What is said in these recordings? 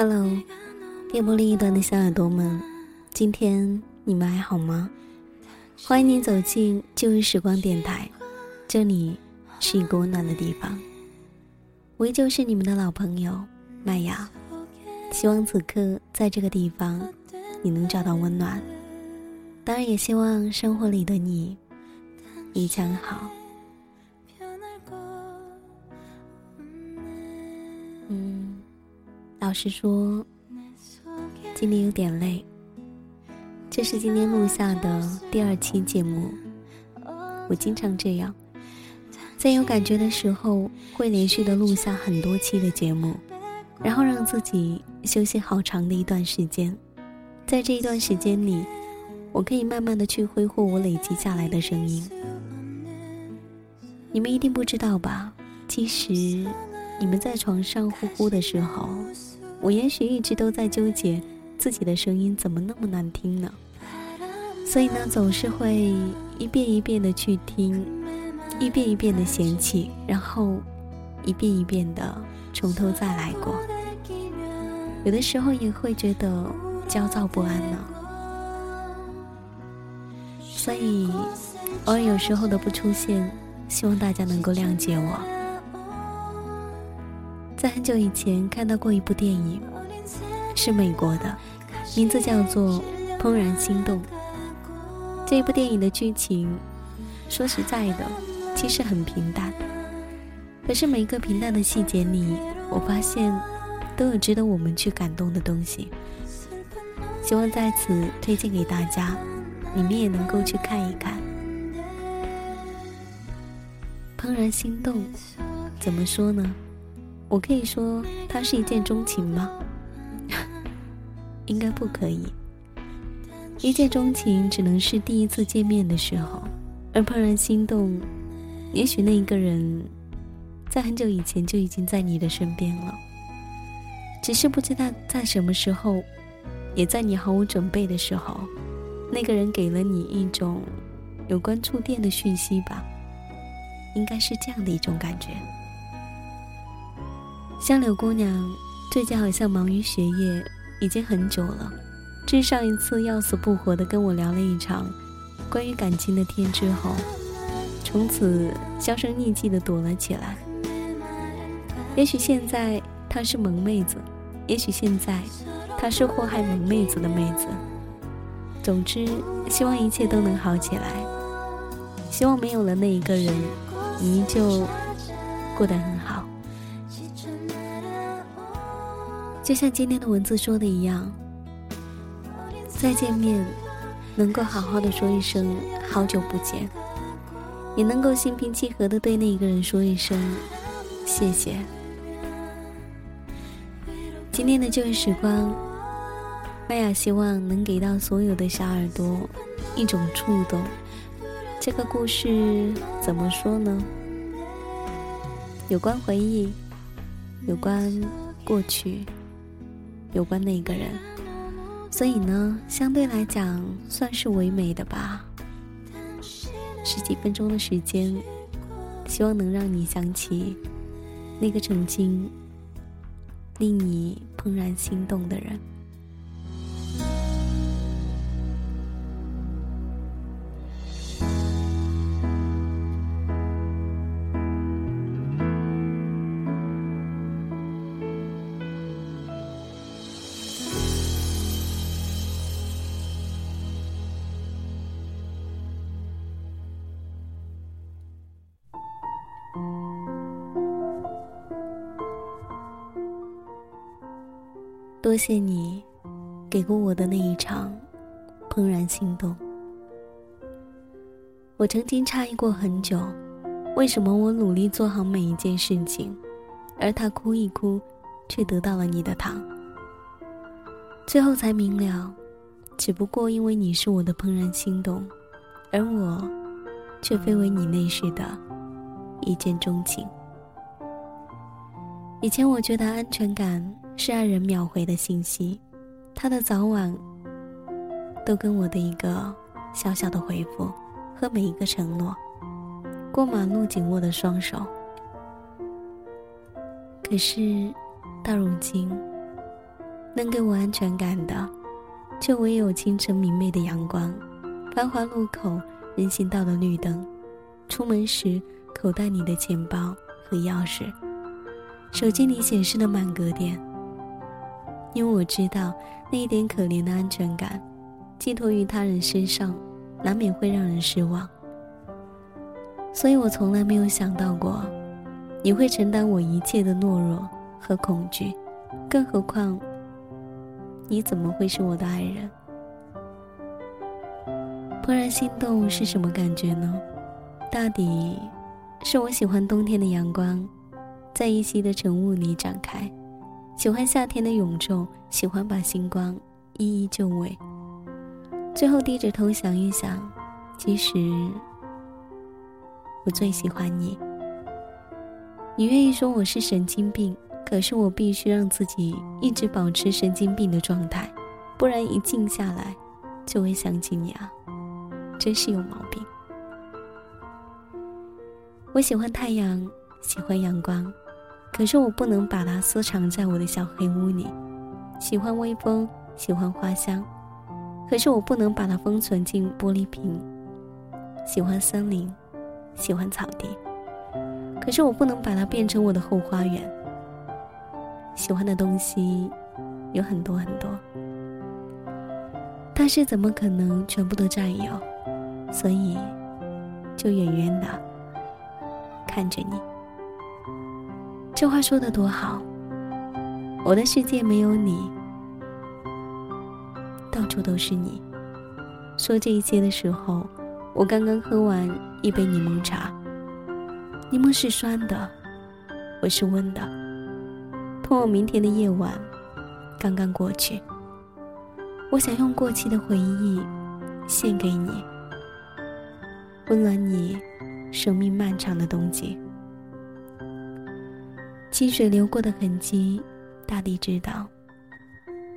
Hello，电波另一端的小耳朵们，今天你们还好吗？欢迎你走进旧日时光电台，这里是一个温暖的地方。我依旧是你们的老朋友麦芽，希望此刻在这个地方你能找到温暖，当然也希望生活里的你一切好。老实说，今天有点累。这是今天录下的第二期节目。我经常这样，在有感觉的时候，会连续的录下很多期的节目，然后让自己休息好长的一段时间。在这一段时间里，我可以慢慢的去挥霍我累积下来的声音。你们一定不知道吧？其实，你们在床上呼呼的时候。我也许一直都在纠结自己的声音怎么那么难听呢？所以呢，总是会一遍一遍的去听，一遍一遍的嫌弃，然后一遍一遍的从头再来过。有的时候也会觉得焦躁不安呢。所以偶尔有时候的不出现，希望大家能够谅解我。在很久以前看到过一部电影，是美国的，名字叫做《怦然心动》。这部电影的剧情，说实在的，其实很平淡。可是每一个平淡的细节里，我发现都有值得我们去感动的东西。希望在此推荐给大家，你们也能够去看一看。怦然心动，怎么说呢？我可以说它是一见钟情吗？应该不可以。一见钟情只能是第一次见面的时候，而怦然心动，也许那一个人在很久以前就已经在你的身边了，只是不知道在什么时候，也在你毫无准备的时候，那个人给了你一种有关触电的讯息吧，应该是这样的一种感觉。香柳姑娘最近好像忙于学业，已经很久了。至上一次要死不活的跟我聊了一场关于感情的天之后，从此销声匿迹的躲了起来。也许现在她是萌妹子，也许现在她是祸害萌妹子的妹子。总之，希望一切都能好起来。希望没有了那一个人，你依旧过得很好。就像今天的文字说的一样，再见面，能够好好的说一声好久不见，也能够心平气和的对那一个人说一声谢谢。今天的旧日时光，麦雅希望能给到所有的小耳朵一种触动。这个故事怎么说呢？有关回忆，有关过去。有关那个人，所以呢，相对来讲算是唯美的吧。十几分钟的时间，希望能让你想起那个曾经令你怦然心动的人。多谢你给过我的那一场怦然心动。我曾经诧异过很久，为什么我努力做好每一件事情，而他哭一哭，却得到了你的糖。最后才明了，只不过因为你是我的怦然心动，而我却非为你那时的一见钟情。以前我觉得安全感。是爱人秒回的信息，他的早晚都跟我的一个小小的回复和每一个承诺。过马路紧握的双手，可是到如今，能给我安全感的，就唯有清晨明媚的阳光，繁华路口人行道的绿灯，出门时口袋里的钱包和钥匙，手机里显示的满格电。因为我知道那一点可怜的安全感，寄托于他人身上，难免会让人失望。所以我从来没有想到过，你会承担我一切的懦弱和恐惧，更何况。你怎么会是我的爱人？怦然心动是什么感觉呢？大抵是我喜欢冬天的阳光，在依稀的晨雾里展开；喜欢夏天的永昼，喜欢把星光一一就位。最后低着头想一想，其实我最喜欢你。你愿意说我是神经病？可是我必须让自己一直保持神经病的状态，不然一静下来就会想起你啊，真是有毛病。我喜欢太阳，喜欢阳光，可是我不能把它私藏在我的小黑屋里。喜欢微风，喜欢花香，可是我不能把它封存进玻璃瓶。喜欢森林，喜欢草地，可是我不能把它变成我的后花园。喜欢的东西有很多很多，但是怎么可能全部都占有？所以就远远的看着你。这话说的多好！我的世界没有你，到处都是你。说这一切的时候，我刚刚喝完一杯柠檬茶，柠檬是酸的，我是温的。通往明天的夜晚刚刚过去，我想用过期的回忆献给你，温暖你生命漫长的冬季。溪水流过的痕迹，大地知道。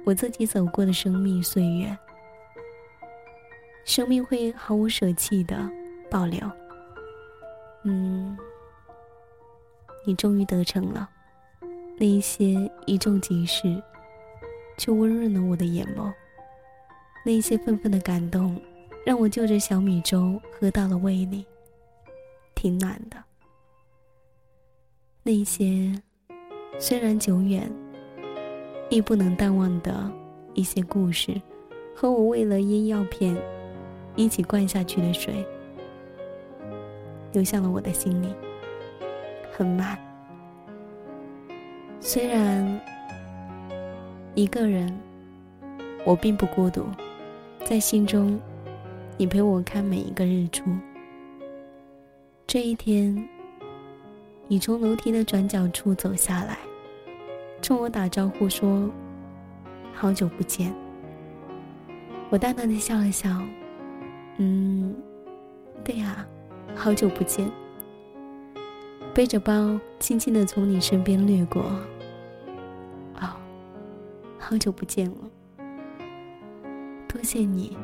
我自己走过的生命岁月，生命会毫无舍弃的保留。嗯，你终于得逞了。那一些一众即逝，却温润了我的眼眸；那一些愤愤的感动，让我就着小米粥喝到了胃里，挺暖的。那些虽然久远，亦不能淡忘的一些故事，和我为了烟药片一起灌下去的水，流向了我的心里，很满。虽然一个人，我并不孤独，在心中，你陪我看每一个日出。这一天，你从楼梯的转角处走下来，冲我打招呼说：“好久不见。”我淡淡的笑了笑，嗯，对呀，好久不见。背着包，轻轻的从你身边掠过。哦，好久不见了，多谢你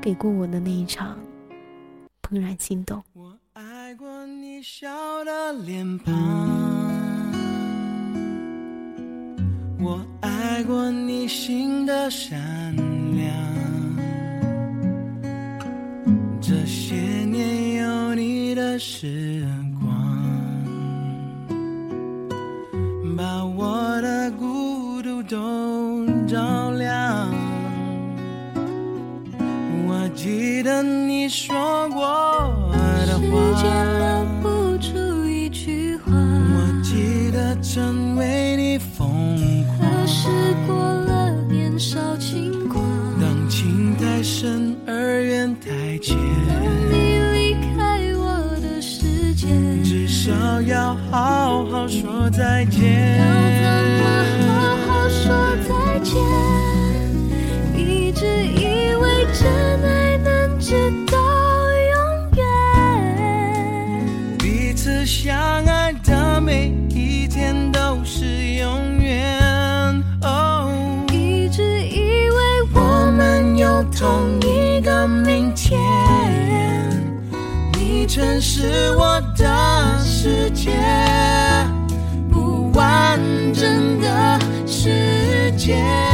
给过我的那一场怦然心动。我爱过你微笑的脸庞，我爱过你心的善良，这些年有你的时光，把我的孤独都照亮。我。记得你说过的话，记得曾为你疯狂，可是过了年少轻狂。当情太深而缘太浅，当你离开我的世界，至少要好好说再见。要怎么同一个明天，你曾是我的世界，不完整的世。界。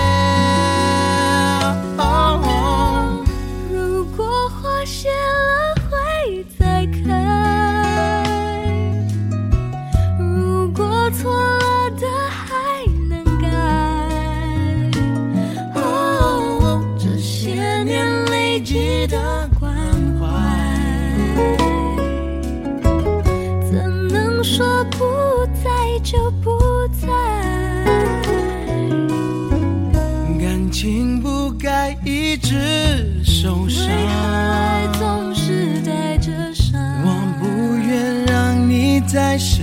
再失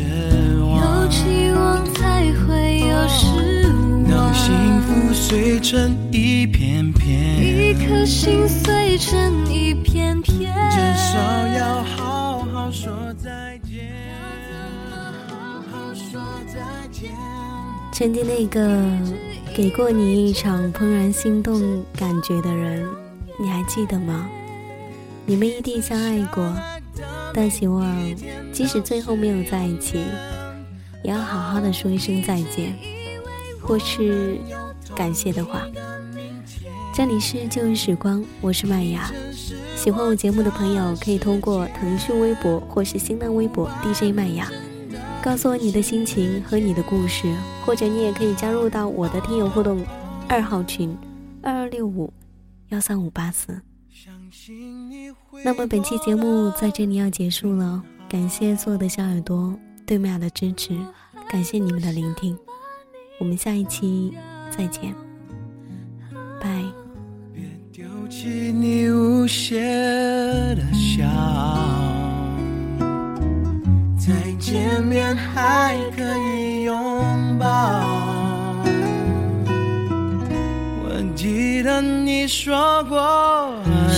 望有。期望才会有失望。当幸福碎成一片片，一颗心碎成一片片，至少要好好说再见，好好说再见。曾经那个给过你一场怦然心动感觉的人，你还记得吗？你们一定相爱过，但希望即使最后没有在一起，也要好好的说一声再见，或是感谢的话。这里是旧日时光，我是麦芽。喜欢我节目的朋友，可以通过腾讯微博或是新浪微博 DJ 麦芽。告诉我你的心情和你的故事，或者你也可以加入到我的听友互动二号群二二六五幺三五八四。那么本期节目在这里要结束了，感谢所有的小耳朵对麦雅的支持，感谢你们的聆听，我们下一期再见，拜。别丢弃你无邪的笑，再见面还可以拥抱。我记得你说过